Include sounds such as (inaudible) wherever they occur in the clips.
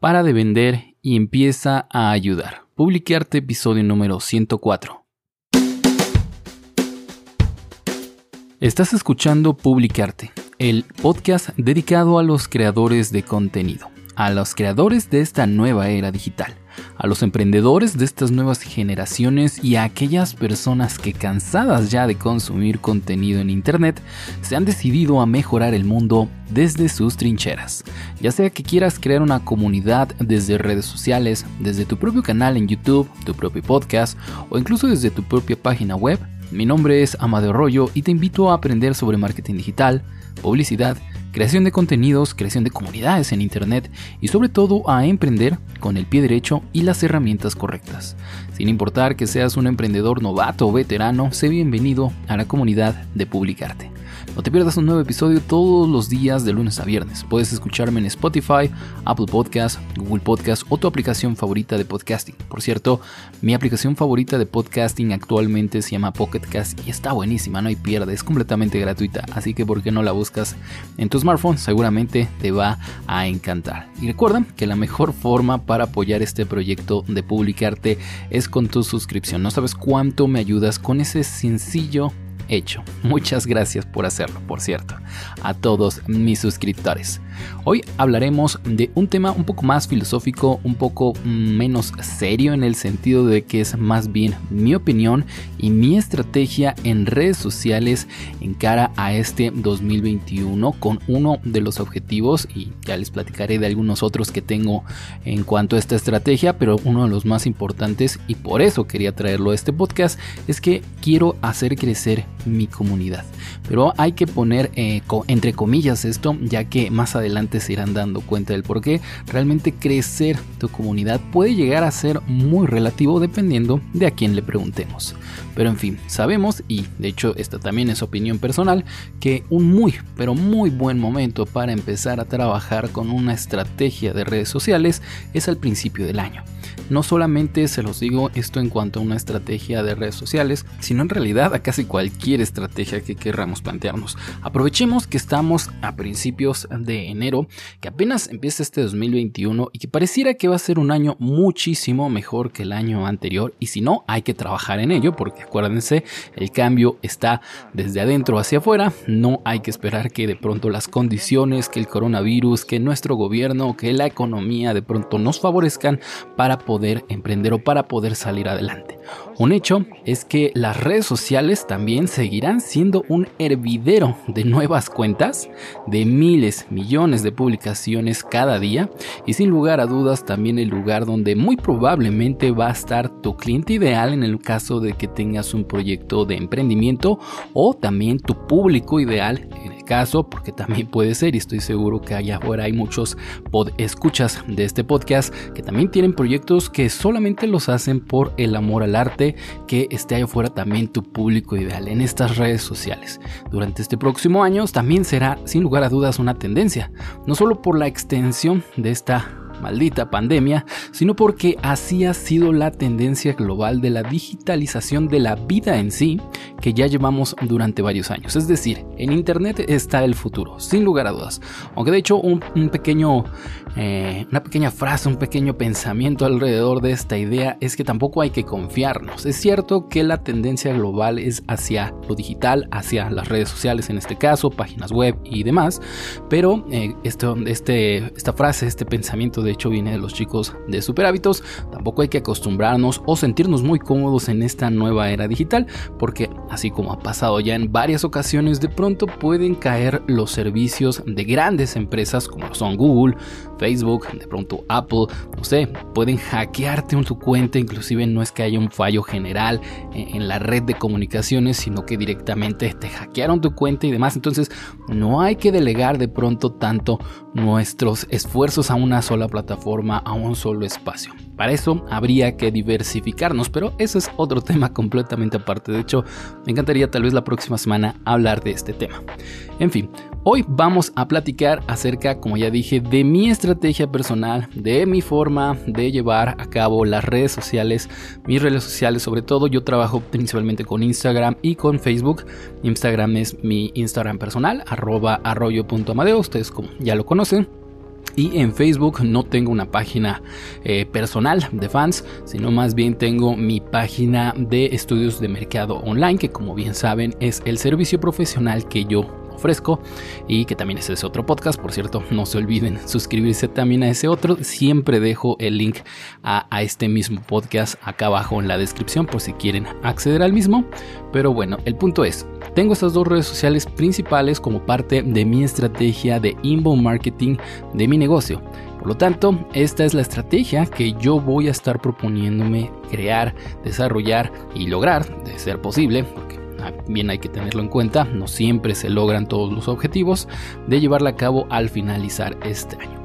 para de vender y empieza a ayudar. Publicarte episodio número 104. Estás escuchando Publicarte, el podcast dedicado a los creadores de contenido, a los creadores de esta nueva era digital a los emprendedores de estas nuevas generaciones y a aquellas personas que cansadas ya de consumir contenido en Internet se han decidido a mejorar el mundo desde sus trincheras. Ya sea que quieras crear una comunidad desde redes sociales, desde tu propio canal en YouTube, tu propio podcast o incluso desde tu propia página web, mi nombre es Amadeo Rollo y te invito a aprender sobre marketing digital, publicidad, creación de contenidos, creación de comunidades en Internet y sobre todo a emprender con el pie derecho y las herramientas correctas. Sin importar que seas un emprendedor novato o veterano, sé bienvenido a la comunidad de Publicarte. No te pierdas un nuevo episodio todos los días de lunes a viernes. Puedes escucharme en Spotify, Apple Podcasts, Google Podcasts o tu aplicación favorita de podcasting. Por cierto, mi aplicación favorita de podcasting actualmente se llama Pocket Cast y está buenísima, no hay pierde, es completamente gratuita, así que por qué no la buscas en tu smartphone, seguramente te va a encantar. Y recuerda que la mejor forma para apoyar este proyecto de publicarte es con tu suscripción. No sabes cuánto me ayudas con ese sencillo hecho. Muchas gracias por hacerlo, por cierto, a todos mis suscriptores. Hoy hablaremos de un tema un poco más filosófico, un poco menos serio en el sentido de que es más bien mi opinión y mi estrategia en redes sociales en cara a este 2021 con uno de los objetivos y ya les platicaré de algunos otros que tengo en cuanto a esta estrategia, pero uno de los más importantes y por eso quería traerlo a este podcast es que quiero hacer crecer mi comunidad. Pero hay que poner eh, entre comillas esto ya que más adelante se irán dando cuenta del por qué realmente crecer tu comunidad puede llegar a ser muy relativo dependiendo de a quién le preguntemos. Pero en fin, sabemos, y de hecho esta también es opinión personal, que un muy, pero muy buen momento para empezar a trabajar con una estrategia de redes sociales es al principio del año. No solamente se los digo esto en cuanto a una estrategia de redes sociales, sino en realidad a casi cualquier estrategia que querramos plantearnos. Aprovechemos que estamos a principios de enero, que apenas empieza este 2021 y que pareciera que va a ser un año muchísimo mejor que el año anterior y si no, hay que trabajar en ello porque acuérdense, el cambio está desde adentro hacia afuera, no hay que esperar que de pronto las condiciones, que el coronavirus, que nuestro gobierno, que la economía de pronto nos favorezcan para poder emprender o para poder salir adelante. Un hecho es que las redes sociales también seguirán siendo un hervidero de nuevas cuentas, de miles, millones de publicaciones cada día y sin lugar a dudas también el lugar donde muy probablemente va a estar tu cliente ideal en el caso de que tengas un proyecto de emprendimiento o también tu público ideal caso, porque también puede ser y estoy seguro que allá afuera hay muchos pod escuchas de este podcast que también tienen proyectos que solamente los hacen por el amor al arte, que esté allá afuera también tu público ideal en estas redes sociales. Durante este próximo año también será sin lugar a dudas una tendencia, no solo por la extensión de esta maldita pandemia, sino porque así ha sido la tendencia global de la digitalización de la vida en sí que ya llevamos durante varios años. Es decir, en Internet está el futuro, sin lugar a dudas. Aunque de hecho un, pequeño, eh, una pequeña frase, un pequeño pensamiento alrededor de esta idea es que tampoco hay que confiarnos. Es cierto que la tendencia global es hacia lo digital, hacia las redes sociales en este caso, páginas web y demás, pero eh, este, esta frase, este pensamiento de hecho viene de los chicos de Super Hábitos, tampoco hay que acostumbrarnos o sentirnos muy cómodos en esta nueva era digital, porque así como ha pasado ya en varias ocasiones, de pronto pueden caer los servicios de grandes empresas como son Google, Facebook, de pronto Apple, no sé, pueden hackearte en tu cuenta, inclusive no es que haya un fallo general en la red de comunicaciones, sino que directamente te hackearon tu cuenta y demás, entonces no hay que delegar de pronto tanto nuestros esfuerzos a una sola plataforma a un solo espacio. Para eso habría que diversificarnos, pero eso es otro (laughs) tema completamente aparte. De hecho, me encantaría tal vez la próxima semana hablar de este tema. En fin, hoy vamos a platicar acerca, como ya dije, de mi estrategia personal, de mi forma de llevar a cabo las redes sociales, mis redes sociales sobre todo. Yo trabajo principalmente con Instagram y con Facebook. Instagram es mi Instagram personal, arroba arroyo.amadeo, ustedes como ya lo conocen. Y en Facebook no tengo una página eh, personal de fans, sino más bien tengo mi página de estudios de mercado online, que como bien saben es el servicio profesional que yo ofrezco y que también es ese otro podcast. Por cierto, no se olviden suscribirse también a ese otro. Siempre dejo el link a, este mismo podcast acá abajo en la descripción por si quieren acceder al mismo. Pero bueno, el punto es, tengo estas dos redes sociales principales como parte de mi estrategia de inbound marketing de mi negocio. Por lo tanto, esta es la estrategia que yo voy a estar proponiéndome crear, desarrollar y lograr, de ser posible, bien hay que tenerlo en cuenta, no siempre se logran todos los objetivos, de llevarla a cabo al finalizar este año.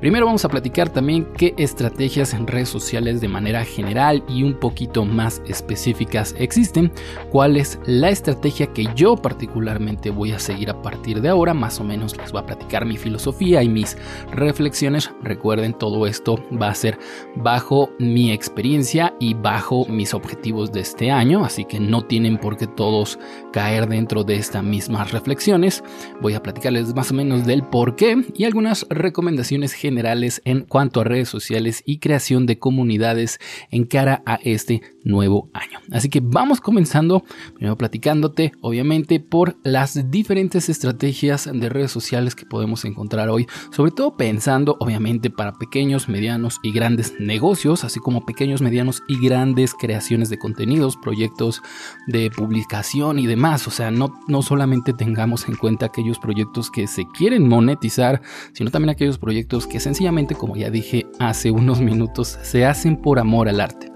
Primero vamos a platicar también qué estrategias en redes sociales de manera general y un poquito más específicas existen, cuál es la estrategia que yo particularmente voy a seguir a partir de ahora, más o menos les voy a platicar mi filosofía y mis reflexiones. Recuerden, todo esto va a ser bajo mi experiencia y bajo mis objetivos de este año, así que no tienen por qué todos caer dentro de estas mismas reflexiones. Voy a platicarles más o menos del por qué y algunas recomendaciones generales generales en cuanto a redes sociales y creación de comunidades en cara a este nuevo año. Así que vamos comenzando, primero platicándote, obviamente, por las diferentes estrategias de redes sociales que podemos encontrar hoy, sobre todo pensando, obviamente, para pequeños, medianos y grandes negocios, así como pequeños, medianos y grandes creaciones de contenidos, proyectos de publicación y demás. O sea, no, no solamente tengamos en cuenta aquellos proyectos que se quieren monetizar, sino también aquellos proyectos que sencillamente, como ya dije hace unos minutos, se hacen por amor al arte.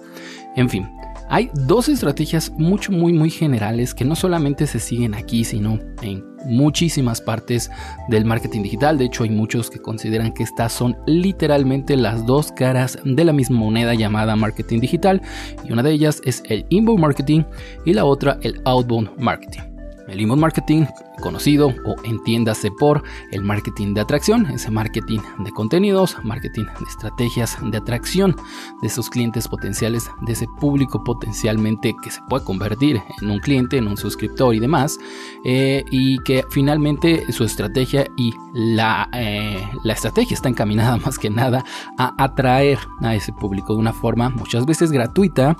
En fin, hay dos estrategias mucho, muy, muy generales que no solamente se siguen aquí, sino en muchísimas partes del marketing digital. De hecho, hay muchos que consideran que estas son literalmente las dos caras de la misma moneda llamada marketing digital. Y una de ellas es el inbound marketing y la otra el outbound marketing. El inbound marketing, conocido o entiéndase por el marketing de atracción, ese marketing de contenidos, marketing de estrategias de atracción de esos clientes potenciales, de ese público potencialmente que se puede convertir en un cliente, en un suscriptor y demás, eh, y que finalmente su estrategia y la, eh, la estrategia está encaminada (laughs) más que nada a atraer a ese público de una forma muchas veces gratuita,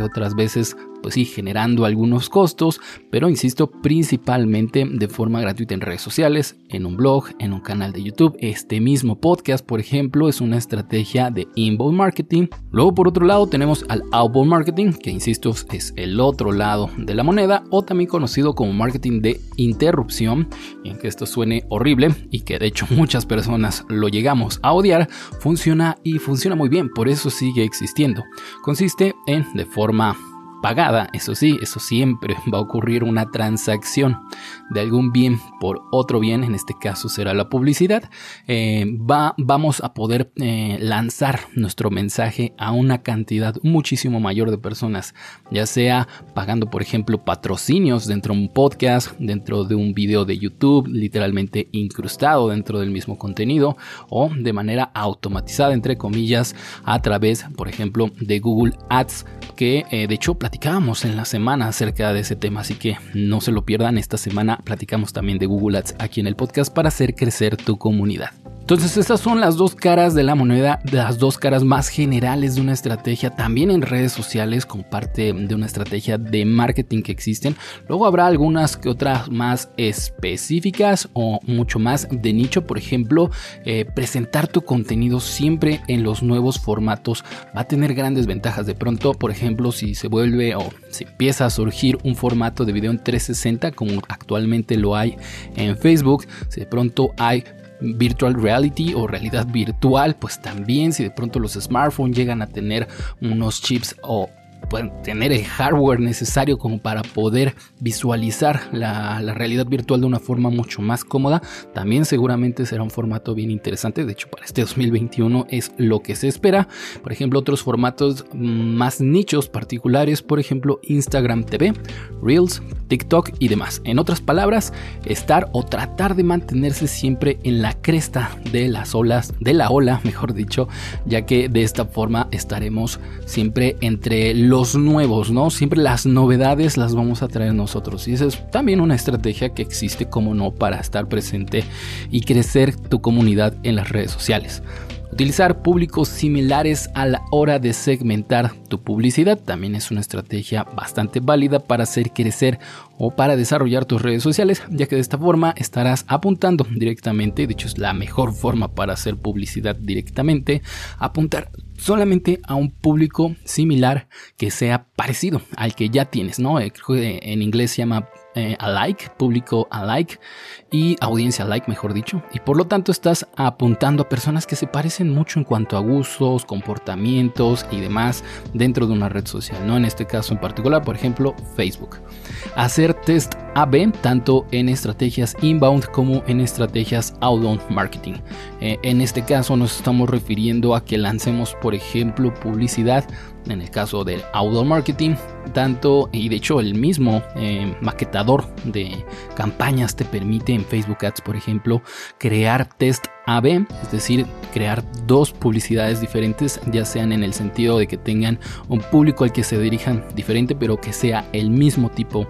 otras veces pues sí, generando algunos costos, pero insisto, principalmente de forma gratuita en redes sociales, en un blog, en un canal de YouTube. Este mismo podcast, por ejemplo, es una estrategia de inbound marketing. Luego, por otro lado, tenemos al outbound marketing, que insisto, es el otro lado de la moneda, o también conocido como marketing de interrupción, y aunque esto suene horrible y que de hecho (laughs) muchas personas lo llegamos a odiar, funciona y funciona muy bien, por eso sigue existiendo. Consiste en, de forma pagada, eso sí, eso siempre (laughs) va a ocurrir una transacción de algún bien por otro bien, en este caso será la publicidad, eh, va, vamos a poder eh, lanzar nuestro mensaje a una cantidad muchísimo mayor de personas, ya sea pagando, por ejemplo, patrocinios dentro de un podcast, dentro de un video de YouTube, literalmente incrustado dentro del mismo contenido, o de manera automatizada, entre comillas, a través, por ejemplo, de Google Ads, que eh, de hecho platicábamos en la semana acerca de ese tema, así que no se lo pierdan. Esta semana platicamos también de Google Ads aquí en el podcast para hacer crecer tu comunidad. Entonces estas son las dos caras de la moneda, las dos caras más generales de una estrategia, también en redes sociales como parte de una estrategia de marketing que existen. Luego habrá algunas que otras más específicas o mucho más de nicho, por ejemplo, eh, presentar tu contenido siempre en los nuevos formatos va a tener grandes ventajas. De pronto, por ejemplo, si se vuelve o si empieza a surgir un formato de video en 360 como actualmente lo hay en Facebook, si de pronto hay virtual reality o realidad virtual, pues también si de pronto los smartphones llegan a tener unos chips o tener el hardware necesario como para poder visualizar la, realidad virtual de una forma mucho más cómoda, también seguramente será un formato bien interesante. De hecho, para este 2021 es lo que se espera. Por ejemplo, otros formatos más nichos particulares, por ejemplo, Instagram TV, Reels, TikTok y demás. En otras palabras, estar o tratar de mantenerse siempre en la cresta de las olas, de la ola, mejor dicho, ya que de esta forma estaremos siempre entre los nuevos, ¿no? Siempre las novedades las vamos a traer nosotros. Y esa es también una estrategia que existe, como no, para estar presente y crecer tu comunidad en las redes sociales. Utilizar públicos similares a la hora de segmentar tu publicidad también es una estrategia bastante válida para hacer crecer o para desarrollar tus redes sociales, ya que de esta forma estarás apuntando directamente, de hecho es la mejor forma para hacer publicidad directamente, apuntar solamente a un público similar que sea parecido al que ya tienes, ¿no? Eh, en inglés se llama eh, alike, público alike y audiencia like, mejor dicho. Y por lo tanto estás apuntando a personas que se parecen mucho en cuanto a gustos, comportamientos y demás dentro de una red social, ¿no? En este caso en particular, por ejemplo, Facebook. Hacer test AB tanto en estrategias inbound como en estrategias outbound marketing. Eh, en este caso nos estamos refiriendo a que lancemos, por ejemplo, publicidad en el caso del outdoor marketing, tanto y de hecho el mismo eh, maquetador de campañas te permite en Facebook Ads, por ejemplo, crear test AB, es decir, crear dos publicidades diferentes, ya sean en el sentido de que tengan un público al que se dirijan diferente, pero que sea el mismo tipo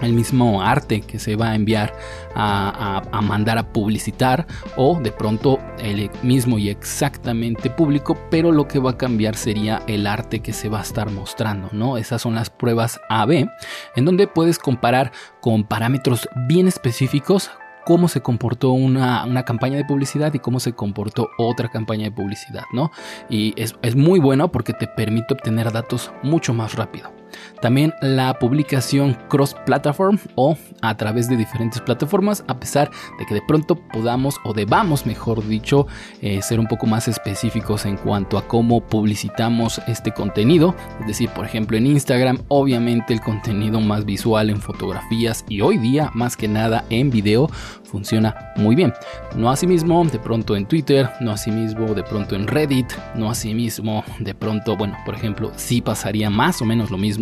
el mismo arte que se va a enviar a, mandar a publicitar o de pronto el mismo y exactamente público, pero lo que va a cambiar sería el arte que se va a estar mostrando, ¿no? Esas son las pruebas AB, en donde puedes comparar con parámetros bien específicos cómo se comportó una, campaña de publicidad y cómo se comportó otra campaña de publicidad, ¿no? Y es, es muy bueno porque te permite obtener datos mucho más rápido. También la publicación cross-platform o a través de diferentes plataformas, a pesar de que de pronto podamos o debamos, mejor dicho, eh, ser un poco más específicos en cuanto a cómo publicitamos este contenido. Es decir, por ejemplo, en Instagram, obviamente el contenido más visual en fotografías y hoy día más que nada en video funciona muy bien. No así mismo de pronto en Twitter, no así mismo de pronto en Reddit, no así mismo de pronto, bueno, por ejemplo, sí pasaría más o menos lo mismo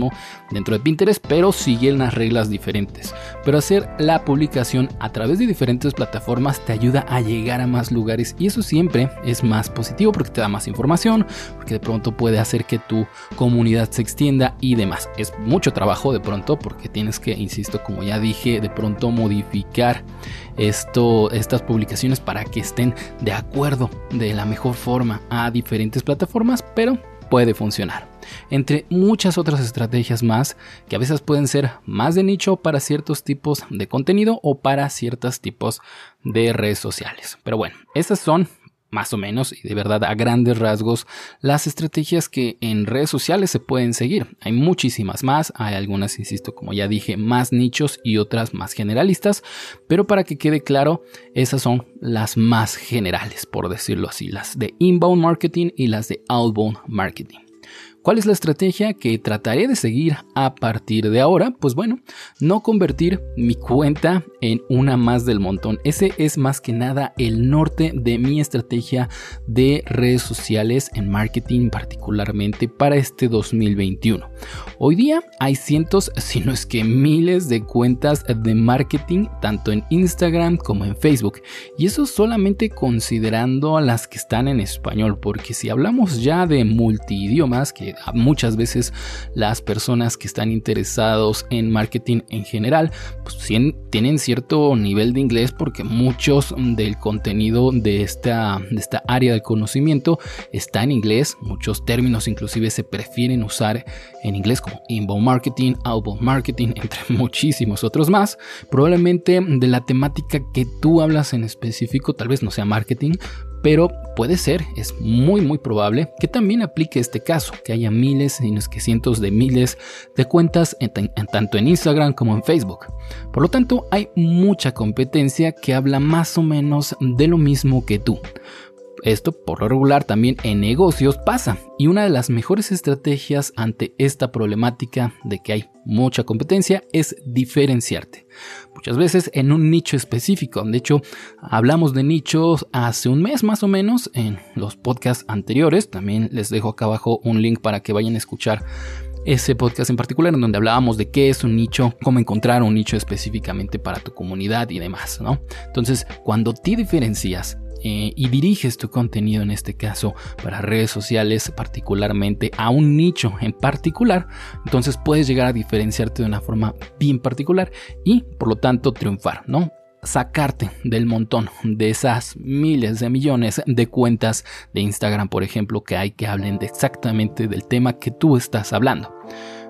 dentro de Pinterest, pero siguen las reglas diferentes. Pero hacer la publicación a través de diferentes plataformas te ayuda a llegar a más lugares y eso siempre es más positivo porque te da más información, porque de pronto puede hacer que tu comunidad se extienda y demás. Es mucho trabajo de pronto porque tienes que, insisto, como ya dije, de pronto modificar esto, estas publicaciones para que estén de acuerdo de la mejor forma a diferentes plataformas, pero puede funcionar. Entre muchas otras estrategias más que a veces pueden ser más de nicho para ciertos tipos de contenido o para ciertos tipos de redes sociales. Pero bueno, estas son más o menos y de verdad a grandes rasgos las estrategias que en redes sociales se pueden seguir. Hay muchísimas más, hay algunas, insisto, como ya dije, más nichos y otras más generalistas, pero para que quede claro, esas son las más generales, por decirlo así, las de inbound marketing y las de outbound marketing. ¿Cuál es la estrategia que trataré de seguir a partir de ahora? Pues bueno, no convertir mi cuenta en una más del montón. Ese es más que nada el norte de mi estrategia de redes sociales en marketing particularmente para este 2021. Hoy día hay cientos, si no es que miles de cuentas de marketing tanto en Instagram como en Facebook. Y eso solamente considerando las que están en español, porque si hablamos ya de multidiomas, que muchas veces las personas que están interesados en marketing en general pues tienen cierto nivel de inglés porque muchos del contenido de esta, de esta área del conocimiento está en inglés, muchos términos inclusive se prefieren usar en inglés como inbound marketing, outbound marketing, entre (laughs) muchísimos otros más. Probablemente de la temática que tú hablas en específico tal vez no sea marketing, pero puede ser, es muy muy probable que también aplique este caso, que haya miles, si no es que cientos de miles de cuentas tanto en Instagram como en Facebook. Por lo tanto, hay mucha competencia que habla más o menos de lo mismo que tú. Esto por lo regular también en negocios pasa y una de las mejores estrategias ante esta problemática de que hay mucha competencia es diferenciarte. Muchas veces en un nicho específico. De hecho, hablamos de nichos hace un mes más o menos en los podcasts anteriores. También les dejo acá abajo un link para que vayan a escuchar ese podcast en particular en donde hablábamos de qué es un nicho, cómo encontrar un nicho específicamente para tu comunidad y demás, ¿no? Entonces, cuando te diferencias eh, y diriges tu contenido en este caso para redes sociales particularmente a un nicho en particular, entonces puedes llegar a diferenciarte de una forma bien particular y por lo tanto triunfar, ¿no? sacarte del montón de esas miles de millones de cuentas de Instagram, por ejemplo, que hay que hablen de exactamente del tema que tú estás hablando.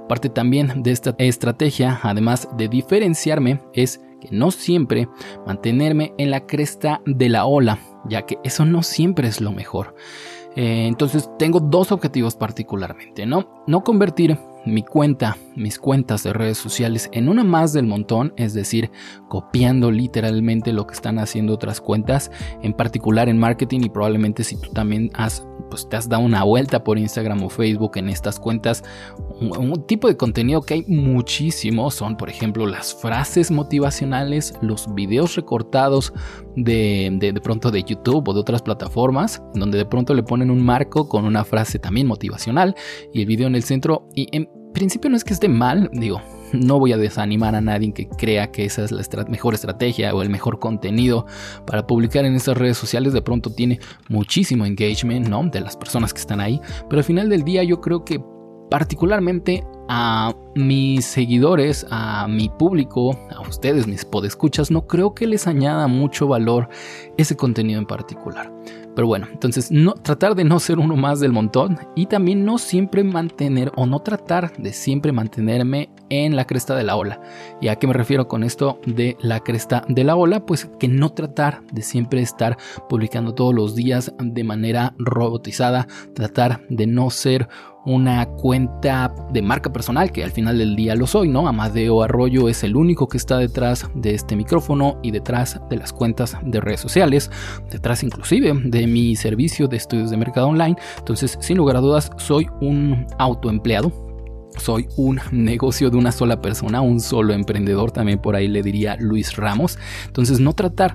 Parte también de esta estrategia, además de diferenciarme, es que no siempre mantenerme en la cresta de la ola, ya que eso no siempre es lo mejor. Eh, entonces tengo dos objetivos particularmente, ¿no? No convertir mi cuenta, mis cuentas de redes sociales en una más del montón, es decir, copiando literalmente lo que están haciendo otras cuentas, en particular en marketing y probablemente si tú también has pues te has dado una vuelta por Instagram o Facebook en estas cuentas, un, tipo de contenido que hay muchísimo son, por ejemplo, las frases motivacionales, los videos recortados de, de, pronto de YouTube o de otras plataformas, donde de pronto le ponen un marco con una frase también motivacional y el video en el centro. Y en principio no es que esté mal, digo, no voy a desanimar a nadie que crea que esa es la mejor estrategia o el mejor contenido para publicar en estas redes sociales. De pronto tiene muchísimo engagement, ¿no? De las personas que están ahí. Pero al final del día yo creo que particularmente a mis seguidores, a mi público, a ustedes, mis podescuchas, no creo que les añada mucho valor ese contenido en particular. Pero bueno, entonces no, tratar de no ser uno más del montón y también no siempre mantener o no tratar de siempre mantenerme en la cresta de la ola. ¿Y a qué me refiero con esto de la cresta de la ola? Pues que no tratar de siempre estar publicando todos los días de manera robotizada, tratar de no ser una cuenta de marca personal, que al final del día lo soy, ¿no? Amadeo Arroyo es el único que está detrás de este micrófono y detrás de las cuentas de redes sociales, detrás inclusive de mi servicio de estudios de mercado online. Entonces, sin lugar a dudas, soy un autoempleado, soy un (laughs) negocio de una sola persona, un solo emprendedor, también por ahí le diría Luis Ramos. Entonces, no tratar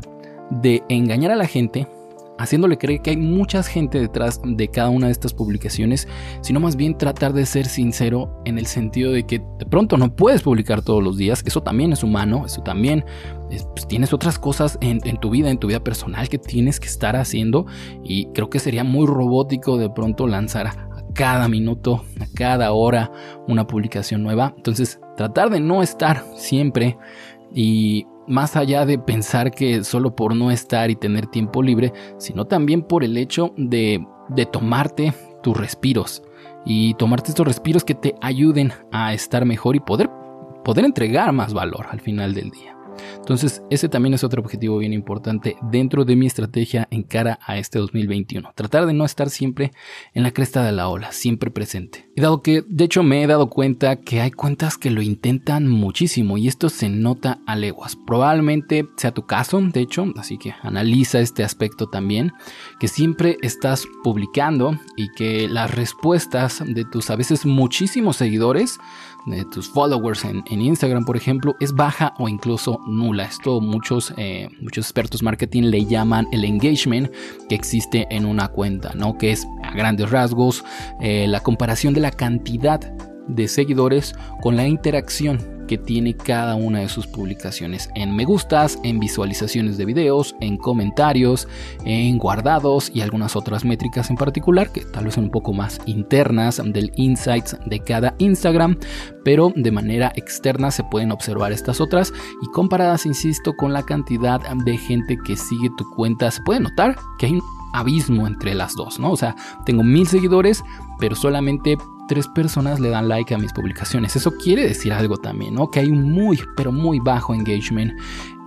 de engañar a la gente haciéndole creer que hay mucha gente detrás de cada una de estas publicaciones, sino más bien tratar de ser sincero en el sentido de que de pronto no puedes publicar todos los días, eso también es humano, eso también pues, tienes otras cosas en, en, tu vida, en tu vida personal que tienes que estar haciendo y creo que sería muy robótico de pronto lanzar a cada minuto, a cada hora una publicación nueva, entonces tratar de no estar siempre y más allá de pensar que solo por no estar y tener tiempo libre, sino también por el hecho de, de tomarte tus respiros y tomarte estos respiros que te ayuden a estar mejor y poder, poder entregar más valor al final del día. Entonces, ese también es otro objetivo bien importante dentro de mi estrategia en cara a este 2021. Tratar de no estar siempre en la cresta de la ola, siempre presente. Y dado que, de hecho, me he dado cuenta que hay cuentas que lo intentan muchísimo y esto se nota a leguas. Probablemente sea tu caso, de hecho, así que analiza este aspecto también, que siempre estás publicando y que las respuestas de tus a veces muchísimos seguidores de tus followers en, Instagram, por ejemplo, es baja o incluso nula. Esto muchos, eh, muchos expertos marketing le llaman el engagement que existe en una cuenta, ¿no? Que es a grandes rasgos eh, la comparación de la cantidad de seguidores con la interacción que tiene cada una de sus publicaciones en me gustas, en visualizaciones de videos, en comentarios, en guardados y algunas otras métricas en particular que tal vez son un poco más internas del insights de cada Instagram, pero de manera externa se pueden observar estas otras y comparadas, insisto, con la cantidad de gente que sigue tu cuenta, se puede notar que hay un abismo entre las dos, ¿no? O sea, tengo mil seguidores, pero solamente tres personas le dan like a mis publicaciones. Eso quiere decir algo también, ¿no? Que hay un muy, pero muy bajo engagement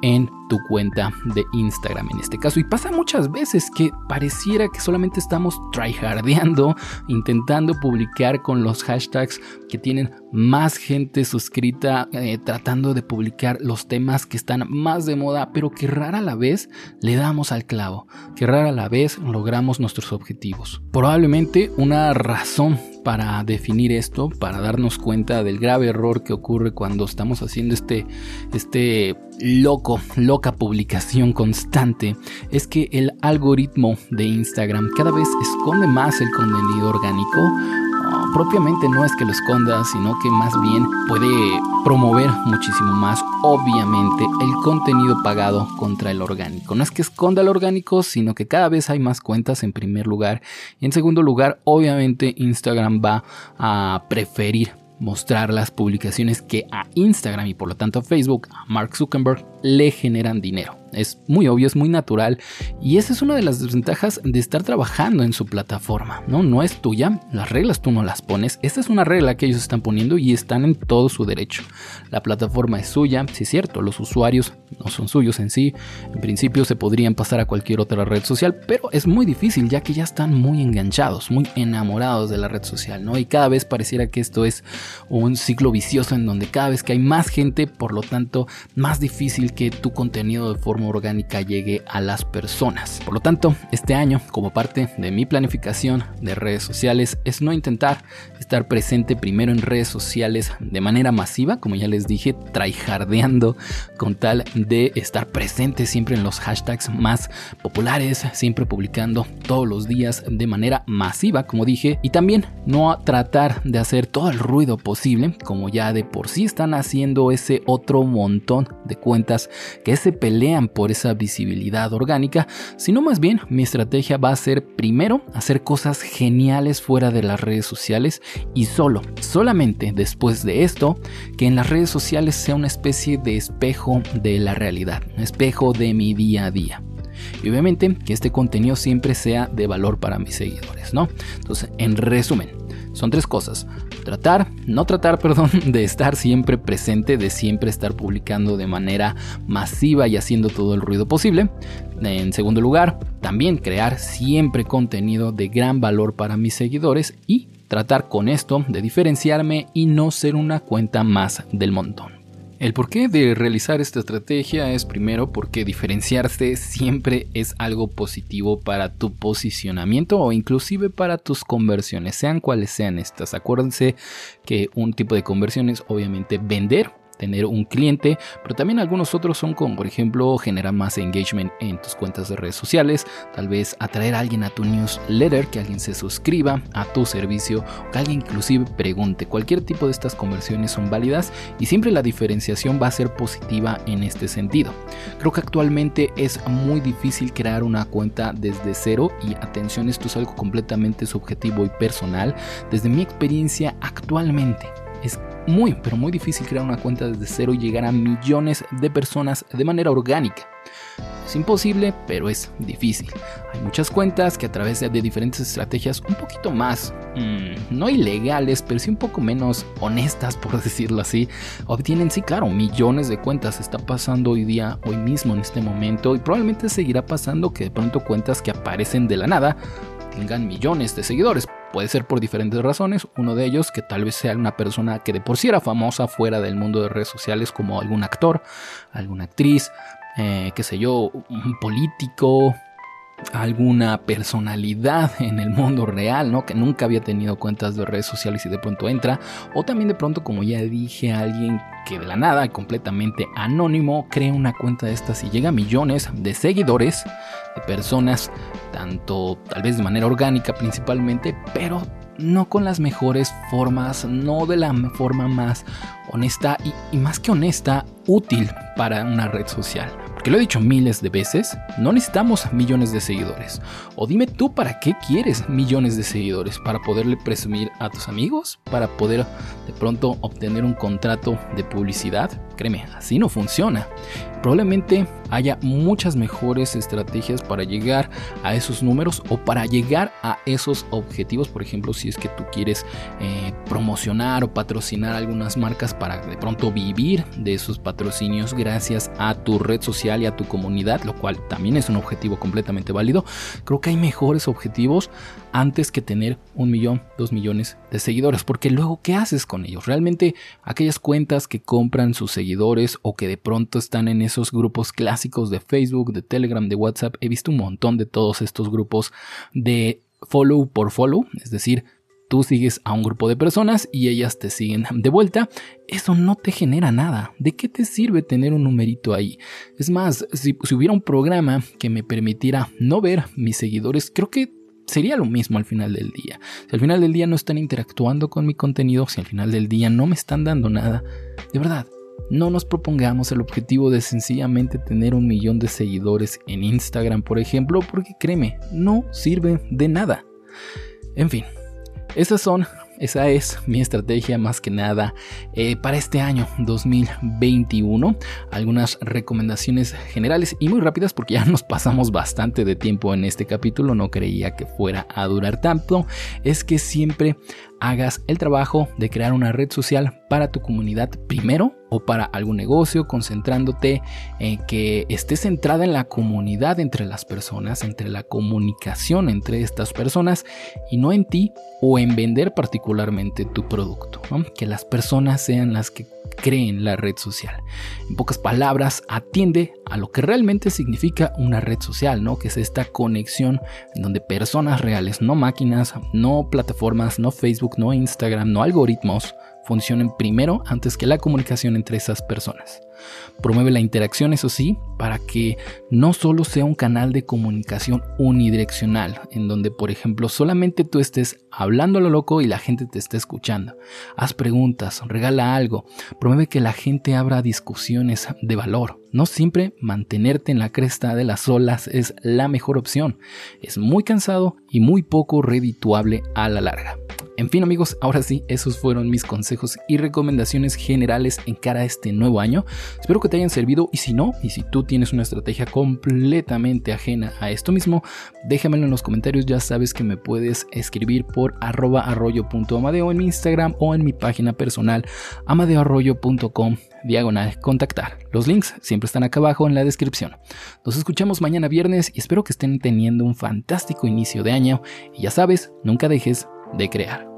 en tu cuenta de Instagram en este caso. Y pasa muchas veces que pareciera que solamente estamos tryhardeando, (laughs) intentando publicar con los hashtags que tienen más gente suscrita, eh, tratando de publicar los temas que están más de moda, pero que rara la vez le damos al clavo, que rara la vez logramos nuestros objetivos. Probablemente una razón para definir esto, para darnos cuenta del grave error que ocurre cuando estamos haciendo este, este loco, publicación constante, es que el algoritmo de Instagram cada vez esconde más el contenido orgánico propiamente no es que lo esconda, sino que más bien puede promover muchísimo más, obviamente, el contenido pagado contra el orgánico. No es que esconda el orgánico, sino que cada vez hay más cuentas en primer lugar. Y en segundo lugar, obviamente, Instagram va a preferir mostrar las publicaciones que a Instagram y por lo tanto a Facebook, a Mark Zuckerberg, le generan dinero. Es muy obvio, es muy natural y esa es una de las desventajas de estar trabajando en su plataforma, ¿no? No es tuya, las reglas tú no las pones, esta es una regla que ellos están poniendo y están en todo su derecho. La plataforma es suya, sí es cierto, los usuarios no son suyos en sí, en principio se podrían pasar a cualquier otra red social, pero es muy difícil ya que ya están muy enganchados, muy enamorados de la red social, ¿no? Y cada vez pareciera que esto es un ciclo vicioso en donde cada vez que hay más gente, por lo tanto, más difícil que tu contenido de forma orgánica llegue a las personas. Por lo tanto, este año, como parte de mi planificación de redes sociales, es no intentar estar presente primero en redes sociales de manera masiva, como ya les dije, tryhardeando con tal de estar presente siempre en los hashtags más populares, siempre publicando todos los días de manera masiva, como dije, y también no tratar de hacer todo el ruido posible, como ya de por sí están haciendo ese otro montón de cuentas que se pelean por esa visibilidad orgánica, sino más bien mi estrategia va a ser primero hacer cosas geniales fuera de las redes sociales y solo, solamente después de esto, que en las redes sociales sea una especie de espejo de la realidad, espejo de mi día a día. Y obviamente que este contenido siempre sea de valor para mis seguidores, ¿no? Entonces, en resumen, son tres cosas. Tratar, no tratar, (laughs) perdón, de estar siempre presente, de siempre estar publicando de manera masiva y haciendo todo el ruido posible. En segundo lugar, también crear siempre contenido de gran valor para mis seguidores y tratar con esto de diferenciarme y no ser una cuenta más del montón. El porqué de realizar esta estrategia es primero porque diferenciarse siempre es algo positivo para tu posicionamiento o inclusive para tus conversiones, sean cuales sean estas. Acuérdense que un tipo de conversión es obviamente vender tener un cliente, pero también algunos otros son como por ejemplo generar más engagement en tus cuentas de redes sociales, tal vez atraer a alguien a tu newsletter, que alguien se suscriba a tu servicio, que alguien inclusive pregunte. Cualquier tipo de estas conversiones son válidas y siempre la diferenciación va a ser positiva en este sentido. Creo que actualmente es muy difícil crear una cuenta desde cero y atención, esto es algo completamente subjetivo y personal. Desde mi experiencia actualmente es muy, pero muy difícil crear una cuenta desde cero y llegar a millones de personas de manera orgánica. Es imposible, pero es difícil. Hay muchas cuentas que a través de, diferentes estrategias un poquito más, mm, no ilegales, pero sí un poco menos honestas, por (laughs) decirlo así, obtienen, sí, claro, millones de cuentas. Está pasando hoy día, hoy mismo, en este momento, y probablemente seguirá pasando que de pronto cuentas que aparecen de la nada tengan millones de seguidores. Puede ser por diferentes razones, uno de ellos que tal vez sea una persona que de por sí era famosa fuera del mundo de redes sociales como algún actor, alguna actriz, eh, qué sé yo, un político, alguna personalidad en el mundo real, ¿no? Que nunca había tenido cuentas de redes sociales y de pronto entra. O también de pronto, como ya dije, alguien que de la nada, completamente anónimo, crea una cuenta de estas y llega a millones de seguidores, de personas, tanto tal vez de manera orgánica principalmente, pero no con las mejores formas, no de la forma más honesta y, y más que honesta, útil para una red social que lo he dicho miles de veces, no necesitamos millones de seguidores. O dime tú para qué quieres millones de seguidores, para poderle presumir a tus amigos, para poder de pronto obtener un contrato de publicidad. Créeme, así no funciona. Probablemente haya muchas mejores estrategias para llegar a esos números o para llegar a esos objetivos. Por ejemplo, si es que tú quieres eh, promocionar o patrocinar algunas marcas para de pronto vivir de esos patrocinios gracias a tu red social y a tu comunidad, lo cual también es un objetivo completamente válido. Creo que hay mejores objetivos antes que tener un millón, dos millones de seguidores, porque luego, ¿qué haces con ellos? Realmente aquellas cuentas que compran sus seguidores o que de pronto están en esos grupos clásicos de Facebook, de Telegram, de WhatsApp, he visto un montón de todos estos grupos de follow por follow, es decir, tú sigues a un grupo de personas y ellas te siguen de vuelta, eso no te genera nada. ¿De qué te sirve tener un numerito ahí? Es más, si, si, hubiera un programa que me permitiera no ver mis seguidores, creo que sería lo mismo al final del día. Si al final del día no están interactuando con mi contenido, si al final del día no me están dando nada, de verdad, no nos propongamos el objetivo de sencillamente tener un millón de seguidores en Instagram, por ejemplo, porque créeme, no sirve de nada. En fin, esas son esa es mi estrategia más que nada eh, para este año 2021. Algunas recomendaciones generales y muy rápidas porque ya nos pasamos bastante de tiempo en este capítulo. No creía que fuera a durar tanto. Es que siempre hagas el trabajo de crear una red social para tu comunidad primero o para algún negocio, concentrándote en que esté centrada en la comunidad entre las personas, entre la comunicación entre estas personas y no en ti o en vender particularmente tu producto. Que las personas sean las que creen la red social. En pocas palabras, atiende a lo que realmente significa una red social, ¿no? Que es esta conexión en donde personas reales, no máquinas, no plataformas, no Facebook, no Instagram, no algoritmos, funcionen primero antes que la comunicación entre esas personas. Promueve la interacción, eso sí, para que no solo sea un canal de comunicación unidireccional, en donde, por ejemplo, solamente tú estés hablando a lo loco y la gente te esté escuchando. Haz preguntas, regala algo, promueve que la gente abra discusiones de valor. No siempre mantenerte en la cresta de las olas es la mejor opción. Es muy cansado y muy poco redituable a la larga. En fin amigos, ahora sí, esos fueron mis consejos y recomendaciones generales en cara a este nuevo año. Espero que te hayan servido y si no, y si tú tienes una estrategia completamente ajena a esto mismo, déjamelo en los comentarios, ya sabes que me puedes escribir por arroba arroyo.amadeo en mi Instagram o en mi página personal amadeoarroyo.com diagonal contactar. Los links siempre están acá abajo en la descripción. Nos escuchamos mañana viernes y espero que estén teniendo un fantástico inicio de año y ya sabes, nunca dejes de crear.